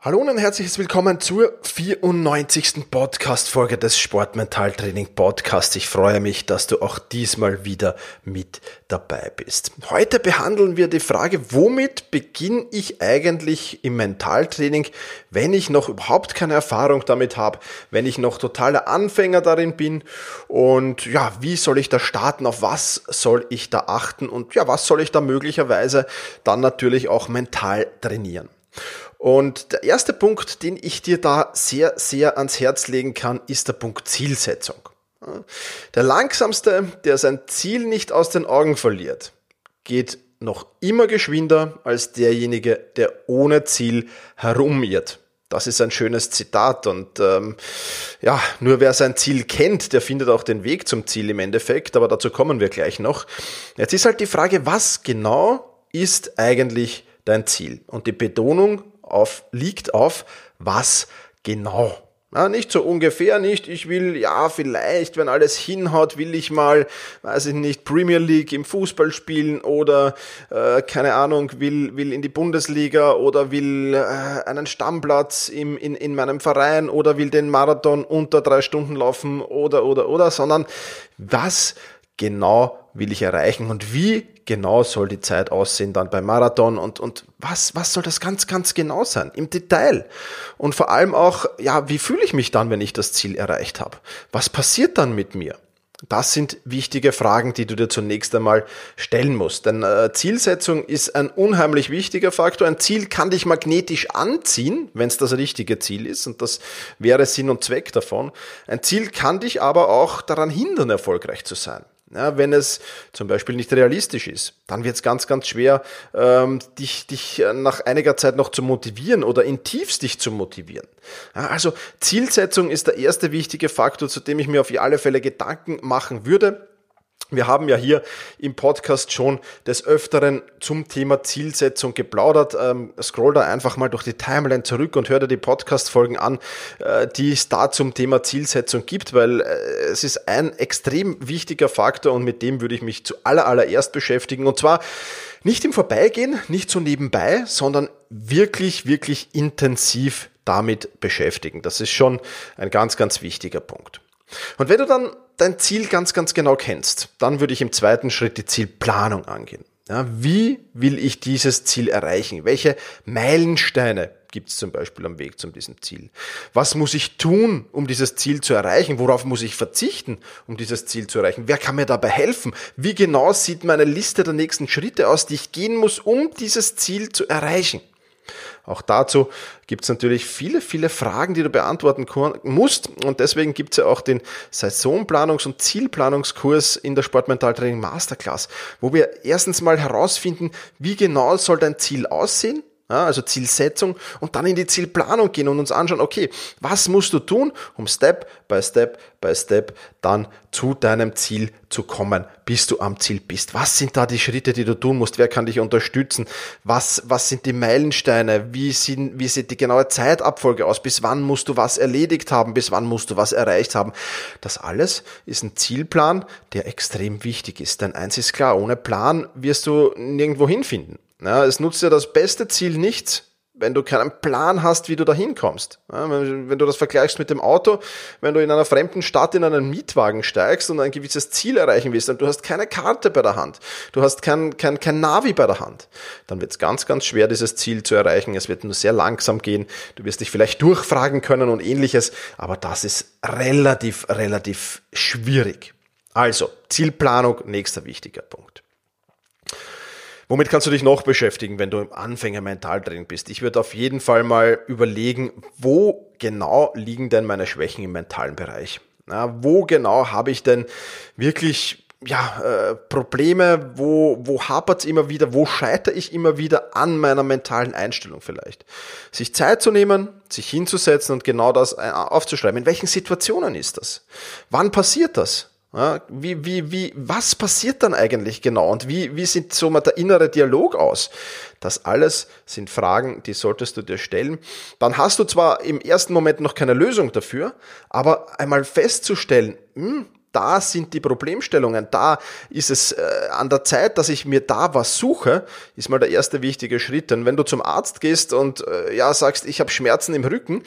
Hallo und ein herzliches Willkommen zur 94. Podcast-Folge des Sportmentaltraining Podcasts. Ich freue mich, dass du auch diesmal wieder mit dabei bist. Heute behandeln wir die Frage, womit beginne ich eigentlich im Mentaltraining, wenn ich noch überhaupt keine Erfahrung damit habe, wenn ich noch totaler Anfänger darin bin und ja, wie soll ich da starten, auf was soll ich da achten und ja, was soll ich da möglicherweise dann natürlich auch mental trainieren. Und der erste Punkt, den ich dir da sehr, sehr ans Herz legen kann, ist der Punkt Zielsetzung. Der langsamste, der sein Ziel nicht aus den Augen verliert, geht noch immer geschwinder als derjenige, der ohne Ziel herumirrt. Das ist ein schönes Zitat und ähm, ja, nur wer sein Ziel kennt, der findet auch den Weg zum Ziel im Endeffekt, aber dazu kommen wir gleich noch. Jetzt ist halt die Frage, was genau ist eigentlich dein Ziel? Und die Betonung auf, liegt auf was genau. Ja, nicht so ungefähr nicht, ich will, ja, vielleicht, wenn alles hinhaut, will ich mal, weiß ich nicht, Premier League im Fußball spielen oder, äh, keine Ahnung, will, will in die Bundesliga oder will äh, einen Stammplatz im, in, in meinem Verein oder will den Marathon unter drei Stunden laufen oder, oder, oder, sondern was genau will ich erreichen und wie genau soll die Zeit aussehen dann beim Marathon und, und was, was soll das ganz, ganz genau sein im Detail? Und vor allem auch, ja, wie fühle ich mich dann, wenn ich das Ziel erreicht habe? Was passiert dann mit mir? Das sind wichtige Fragen, die du dir zunächst einmal stellen musst. Denn äh, Zielsetzung ist ein unheimlich wichtiger Faktor. Ein Ziel kann dich magnetisch anziehen, wenn es das richtige Ziel ist. Und das wäre Sinn und Zweck davon. Ein Ziel kann dich aber auch daran hindern, erfolgreich zu sein. Ja, wenn es zum Beispiel nicht realistisch ist, dann wird es ganz, ganz schwer, ähm, dich, dich nach einiger Zeit noch zu motivieren oder in tiefst dich zu motivieren. Ja, also Zielsetzung ist der erste wichtige Faktor, zu dem ich mir auf alle Fälle Gedanken machen würde. Wir haben ja hier im Podcast schon des Öfteren zum Thema Zielsetzung geplaudert. Ähm, scroll da einfach mal durch die Timeline zurück und hör dir die Podcast-Folgen an, äh, die es da zum Thema Zielsetzung gibt, weil äh, es ist ein extrem wichtiger Faktor und mit dem würde ich mich zu aller, allererst beschäftigen. Und zwar nicht im Vorbeigehen, nicht so nebenbei, sondern wirklich, wirklich intensiv damit beschäftigen. Das ist schon ein ganz, ganz wichtiger Punkt. Und wenn du dann dein Ziel ganz, ganz genau kennst, dann würde ich im zweiten Schritt die Zielplanung angehen. Ja, wie will ich dieses Ziel erreichen? Welche Meilensteine gibt es zum Beispiel am Weg zu diesem Ziel? Was muss ich tun, um dieses Ziel zu erreichen? Worauf muss ich verzichten, um dieses Ziel zu erreichen? Wer kann mir dabei helfen? Wie genau sieht meine Liste der nächsten Schritte aus, die ich gehen muss, um dieses Ziel zu erreichen? Auch dazu gibt es natürlich viele, viele Fragen, die du beantworten musst. Und deswegen gibt es ja auch den Saisonplanungs- und Zielplanungskurs in der Sportmentaltraining Masterclass, wo wir erstens mal herausfinden, wie genau soll dein Ziel aussehen ja, also Zielsetzung und dann in die Zielplanung gehen und uns anschauen, okay, was musst du tun, um Step by Step by Step dann zu deinem Ziel zu kommen, bis du am Ziel bist. Was sind da die Schritte, die du tun musst? Wer kann dich unterstützen? Was, was sind die Meilensteine? Wie, sind, wie sieht die genaue Zeitabfolge aus? Bis wann musst du was erledigt haben? Bis wann musst du was erreicht haben? Das alles ist ein Zielplan, der extrem wichtig ist. Denn eins ist klar, ohne Plan wirst du nirgendwo hinfinden. Ja, es nutzt ja das beste Ziel nichts, wenn du keinen Plan hast, wie du da hinkommst. Ja, wenn, wenn, du das vergleichst mit dem Auto, wenn du in einer fremden Stadt in einen Mietwagen steigst und ein gewisses Ziel erreichen willst und du hast keine Karte bei der Hand, du hast kein, kein, kein Navi bei der Hand, dann wird es ganz, ganz schwer, dieses Ziel zu erreichen. Es wird nur sehr langsam gehen. Du wirst dich vielleicht durchfragen können und ähnliches, aber das ist relativ, relativ schwierig. Also, Zielplanung, nächster wichtiger Punkt. Womit kannst du dich noch beschäftigen, wenn du im Anfänger-Mentaltraining bist? Ich würde auf jeden Fall mal überlegen, wo genau liegen denn meine Schwächen im mentalen Bereich? Ja, wo genau habe ich denn wirklich ja, äh, Probleme, wo, wo hapert es immer wieder, wo scheitere ich immer wieder an meiner mentalen Einstellung vielleicht. Sich Zeit zu nehmen, sich hinzusetzen und genau das äh, aufzuschreiben. In welchen Situationen ist das? Wann passiert das? Ja, wie, wie, wie, was passiert dann eigentlich genau und wie, wie sieht so mal der innere Dialog aus? Das alles sind Fragen, die solltest du dir stellen. Dann hast du zwar im ersten Moment noch keine Lösung dafür, aber einmal festzustellen, hm, da sind die Problemstellungen, da ist es äh, an der Zeit, dass ich mir da was suche, ist mal der erste wichtige Schritt. Denn wenn du zum Arzt gehst und äh, ja sagst, ich habe Schmerzen im Rücken,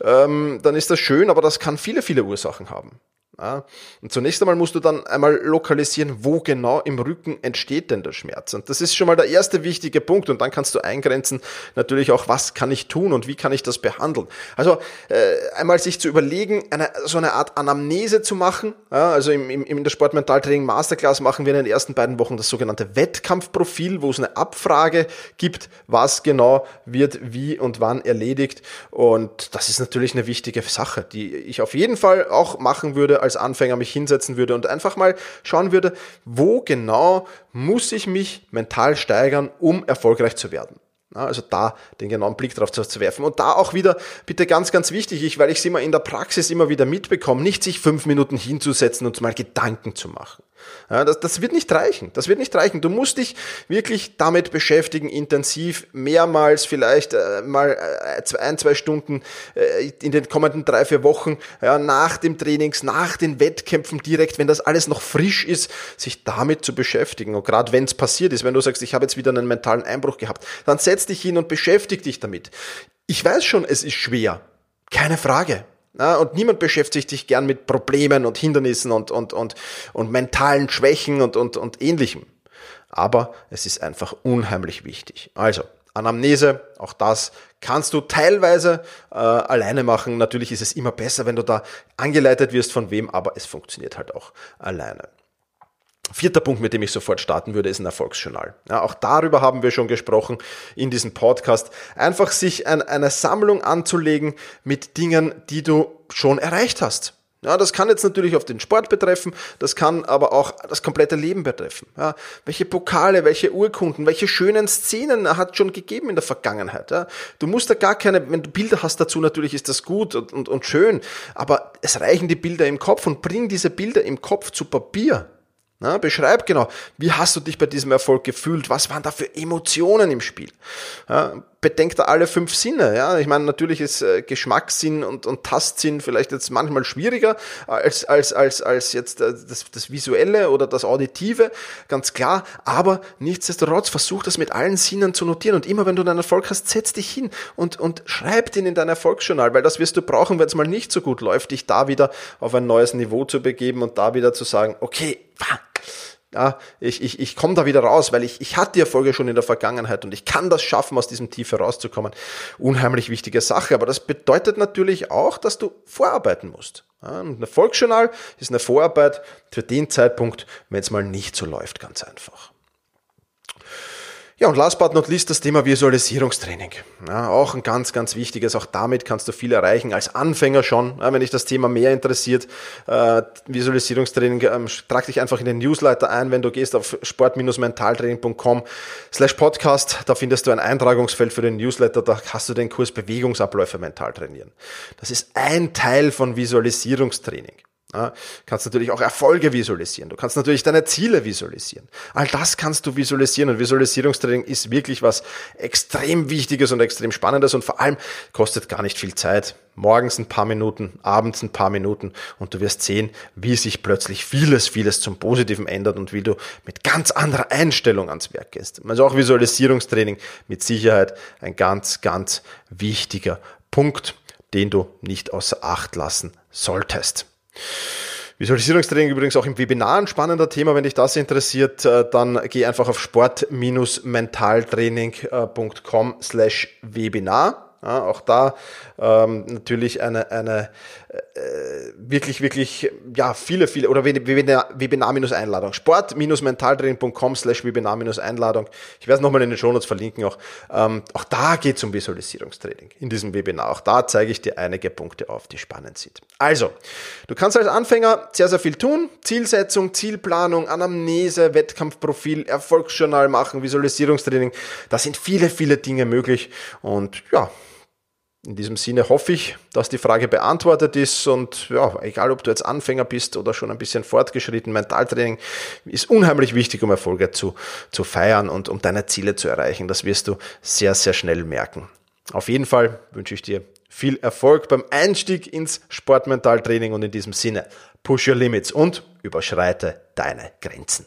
ähm, dann ist das schön, aber das kann viele, viele Ursachen haben. Ja, und zunächst einmal musst du dann einmal lokalisieren, wo genau im Rücken entsteht denn der Schmerz. Und das ist schon mal der erste wichtige Punkt. Und dann kannst du eingrenzen natürlich auch, was kann ich tun und wie kann ich das behandeln. Also äh, einmal sich zu überlegen, eine, so eine Art Anamnese zu machen. Ja, also im, im, in der Sportmentaltraining Masterclass machen wir in den ersten beiden Wochen das sogenannte Wettkampfprofil, wo es eine Abfrage gibt, was genau wird wie und wann erledigt. Und das ist natürlich eine wichtige Sache, die ich auf jeden Fall auch machen würde als Anfänger mich hinsetzen würde und einfach mal schauen würde, wo genau muss ich mich mental steigern, um erfolgreich zu werden. Also da den genauen Blick drauf zu werfen. Und da auch wieder, bitte ganz, ganz wichtig, ich, weil ich es immer in der Praxis immer wieder mitbekomme, nicht sich fünf Minuten hinzusetzen und mal Gedanken zu machen. Ja, das, das wird nicht reichen. Das wird nicht reichen. Du musst dich wirklich damit beschäftigen, intensiv, mehrmals, vielleicht äh, mal äh, ein, zwei Stunden äh, in den kommenden drei, vier Wochen, ja, nach dem Trainings, nach den Wettkämpfen direkt, wenn das alles noch frisch ist, sich damit zu beschäftigen. Und gerade wenn es passiert ist, wenn du sagst, ich habe jetzt wieder einen mentalen Einbruch gehabt, dann setz dich hin und beschäftig dich damit. Ich weiß schon, es ist schwer. Keine Frage. Und niemand beschäftigt sich gern mit Problemen und Hindernissen und, und, und, und mentalen Schwächen und, und, und ähnlichem. Aber es ist einfach unheimlich wichtig. Also, Anamnese, auch das kannst du teilweise äh, alleine machen. Natürlich ist es immer besser, wenn du da angeleitet wirst von wem, aber es funktioniert halt auch alleine. Vierter Punkt, mit dem ich sofort starten würde, ist ein Erfolgsjournal. Ja, auch darüber haben wir schon gesprochen in diesem Podcast. Einfach sich ein, eine Sammlung anzulegen mit Dingen, die du schon erreicht hast. Ja, das kann jetzt natürlich auf den Sport betreffen, das kann aber auch das komplette Leben betreffen. Ja, welche Pokale, welche Urkunden, welche schönen Szenen hat schon gegeben in der Vergangenheit. Ja, du musst da gar keine, wenn du Bilder hast dazu, natürlich ist das gut und, und, und schön, aber es reichen die Bilder im Kopf und bring diese Bilder im Kopf zu Papier. Na, beschreib genau, wie hast du dich bei diesem Erfolg gefühlt? Was waren da für Emotionen im Spiel? Ja, bedenkt da alle fünf Sinne. Ja, ich meine, natürlich ist äh, Geschmackssinn und, und Tastsinn vielleicht jetzt manchmal schwieriger als, als, als, als jetzt äh, das, das Visuelle oder das Auditive, ganz klar. Aber nichtsdestotrotz versuch das mit allen Sinnen zu notieren und immer wenn du deinen Erfolg hast, setz dich hin und, und schreib den in dein Erfolgsjournal, weil das wirst du brauchen, wenn es mal nicht so gut läuft, dich da wieder auf ein neues Niveau zu begeben und da wieder zu sagen, okay, ja, ich, ich, ich komme da wieder raus, weil ich, ich hatte die Erfolge schon in der Vergangenheit und ich kann das schaffen, aus diesem Tief herauszukommen. Unheimlich wichtige Sache, aber das bedeutet natürlich auch, dass du vorarbeiten musst. Ja, ein Erfolgsjournal ist eine Vorarbeit für den Zeitpunkt, wenn es mal nicht so läuft, ganz einfach. Ja, und last but not least das Thema Visualisierungstraining. Ja, auch ein ganz, ganz wichtiges. Auch damit kannst du viel erreichen, als Anfänger schon. Ja, wenn dich das Thema mehr interessiert, äh, Visualisierungstraining, ähm, trag dich einfach in den Newsletter ein. Wenn du gehst auf sport-mentaltraining.com slash podcast, da findest du ein Eintragungsfeld für den Newsletter. Da hast du den Kurs Bewegungsabläufe mental trainieren. Das ist ein Teil von Visualisierungstraining. Ja, kannst natürlich auch Erfolge visualisieren. Du kannst natürlich deine Ziele visualisieren. All das kannst du visualisieren und Visualisierungstraining ist wirklich was extrem Wichtiges und extrem Spannendes und vor allem kostet gar nicht viel Zeit. Morgens ein paar Minuten, abends ein paar Minuten und du wirst sehen, wie sich plötzlich vieles, vieles zum Positiven ändert und wie du mit ganz anderer Einstellung ans Werk gehst. Also auch Visualisierungstraining mit Sicherheit ein ganz, ganz wichtiger Punkt, den du nicht außer Acht lassen solltest. Visualisierungstraining übrigens auch im Webinar ein spannender Thema. Wenn dich das interessiert, äh, dann geh einfach auf sport-mentaltraining.com slash Webinar. Ja, auch da ähm, natürlich eine, eine äh, wirklich, wirklich, ja, viele, viele, oder Webinar-Einladung. Sport-mentaltraining.com slash Webinar-Einladung. Ich werde es nochmal in den Shownotes verlinken auch. Ähm, auch da geht es um Visualisierungstraining in diesem Webinar. Auch da zeige ich dir einige Punkte auf, die spannend sind. Also, du kannst als Anfänger sehr, sehr viel tun. Zielsetzung, Zielplanung, Anamnese, Wettkampfprofil, Erfolgsjournal machen, Visualisierungstraining. Da sind viele, viele Dinge möglich. Und ja, In diesem Sinne hoffe ich, dass die Frage beantwortet ist und ja, egal ob du jetzt Anfänger bist oder schon ein bisschen fortgeschritten, Mentaltraining ist unheimlich wichtig, um Erfolge zu, zu feiern und um deine Ziele zu erreichen. Das wirst du sehr, sehr schnell merken. Auf jeden Fall wünsche ich dir viel Erfolg beim Einstieg ins Sportmentaltraining und in diesem Sinne push your limits und überschreite deine Grenzen.